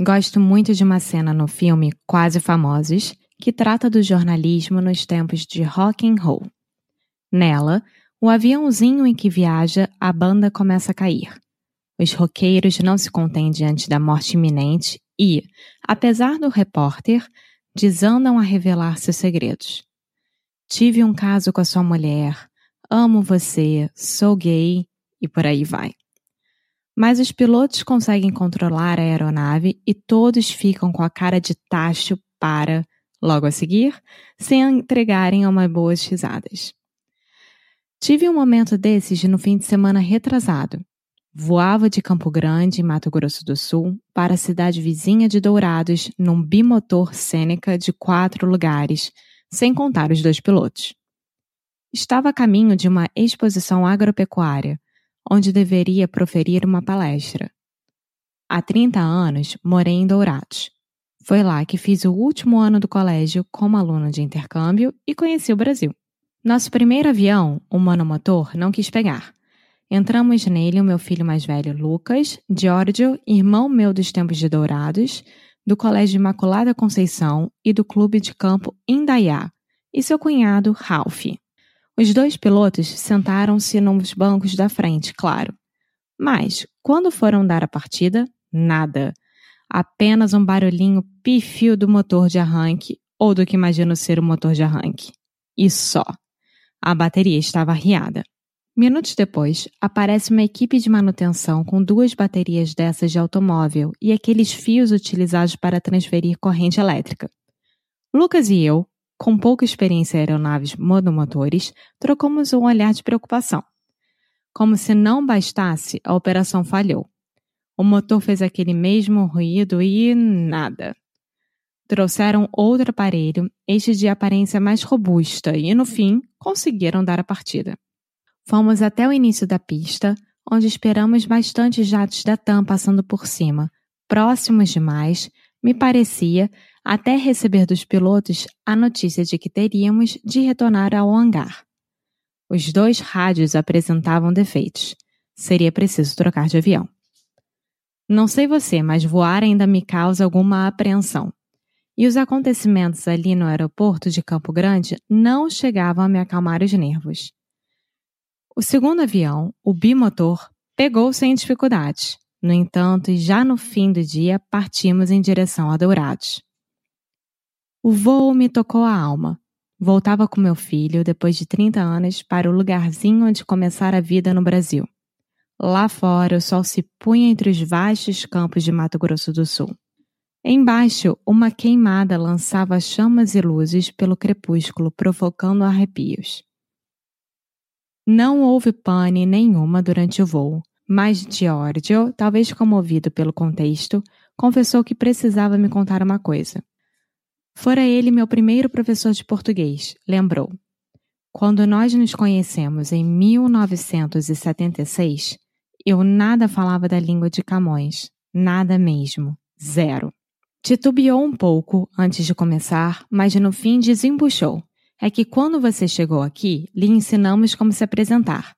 Gosto muito de uma cena no filme Quase Famosos, que trata do jornalismo nos tempos de rock and roll. Nela, o aviãozinho em que viaja, a banda começa a cair. Os roqueiros não se contêm diante da morte iminente e, apesar do repórter, desandam a revelar seus segredos. Tive um caso com a sua mulher, amo você, sou gay e por aí vai. Mas os pilotos conseguem controlar a aeronave e todos ficam com a cara de tacho para, logo a seguir, se entregarem a boas risadas. Tive um momento desses no fim de semana retrasado. Voava de Campo Grande, Mato Grosso do Sul, para a cidade vizinha de Dourados num bimotor Sêneca de quatro lugares, sem contar os dois pilotos. Estava a caminho de uma exposição agropecuária, onde deveria proferir uma palestra. Há 30 anos morei em Dourados. Foi lá que fiz o último ano do colégio como aluno de intercâmbio e conheci o Brasil. Nosso primeiro avião, o monomotor, não quis pegar. Entramos nele o meu filho mais velho, Lucas, Giorgio, irmão meu dos tempos de Dourados, do Colégio Imaculada Conceição e do Clube de Campo Indaiá, e seu cunhado, Ralph. Os dois pilotos sentaram-se nos bancos da frente, claro. Mas, quando foram dar a partida, nada. Apenas um barulhinho pífio do motor de arranque, ou do que imagino ser o motor de arranque. E só. A bateria estava arriada. Minutos depois, aparece uma equipe de manutenção com duas baterias dessas de automóvel e aqueles fios utilizados para transferir corrente elétrica. Lucas e eu, com pouca experiência em aeronaves monomotores, trocamos um olhar de preocupação. Como se não bastasse, a operação falhou. O motor fez aquele mesmo ruído e nada. Trouxeram outro aparelho, este de aparência mais robusta, e no fim conseguiram dar a partida. Fomos até o início da pista, onde esperamos bastante jatos da TAM passando por cima, próximos demais, me parecia, até receber dos pilotos a notícia de que teríamos de retornar ao hangar. Os dois rádios apresentavam defeitos. Seria preciso trocar de avião. Não sei você, mas voar ainda me causa alguma apreensão. E os acontecimentos ali no aeroporto de Campo Grande não chegavam a me acalmar os nervos. O segundo avião, o bimotor, pegou sem dificuldade. No entanto, já no fim do dia, partimos em direção a Dourados. O voo me tocou a alma. Voltava com meu filho, depois de 30 anos, para o lugarzinho onde começar a vida no Brasil. Lá fora, o sol se punha entre os vastos campos de Mato Grosso do Sul. Embaixo, uma queimada lançava chamas e luzes pelo crepúsculo, provocando arrepios. Não houve pane nenhuma durante o voo, mas Giorgio, talvez comovido pelo contexto, confessou que precisava me contar uma coisa. Fora ele meu primeiro professor de português, lembrou. Quando nós nos conhecemos em 1976, eu nada falava da língua de Camões, nada mesmo, zero. Titubeou um pouco antes de começar, mas no fim desembuchou. É que quando você chegou aqui, lhe ensinamos como se apresentar.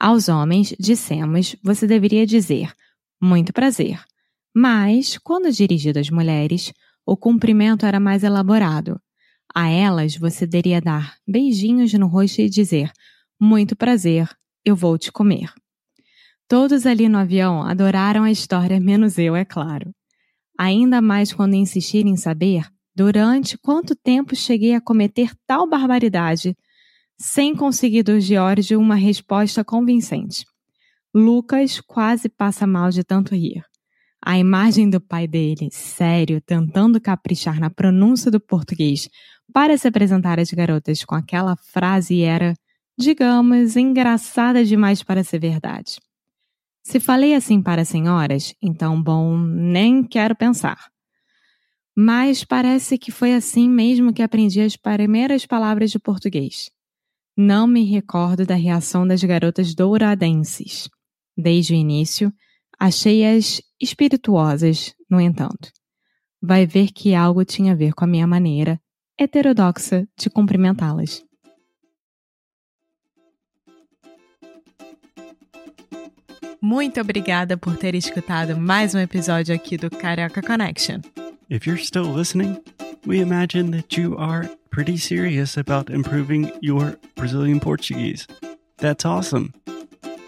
Aos homens, dissemos, você deveria dizer muito prazer. Mas, quando dirigido às mulheres, o cumprimento era mais elaborado. A elas você deveria dar beijinhos no rosto e dizer: Muito prazer, eu vou te comer. Todos ali no avião adoraram a história, menos eu, é claro. Ainda mais quando insistirem em saber durante quanto tempo cheguei a cometer tal barbaridade. sem conseguir do George uma resposta convincente. Lucas quase passa mal de tanto rir. A imagem do pai dele, sério, tentando caprichar na pronúncia do português para se apresentar às garotas com aquela frase era, digamos, engraçada demais para ser verdade. Se falei assim para as senhoras, então, bom, nem quero pensar. Mas parece que foi assim mesmo que aprendi as primeiras palavras de português. Não me recordo da reação das garotas douradenses. Desde o início, Achei-as espirituosas, no entanto. Vai ver que algo tinha a ver com a minha maneira heterodoxa de cumprimentá-las. Muito obrigada por ter escutado mais um episódio aqui do Carioca Connection. If you're still listening, we imagine that you are pretty serious about improving your Brazilian Portuguese. That's awesome.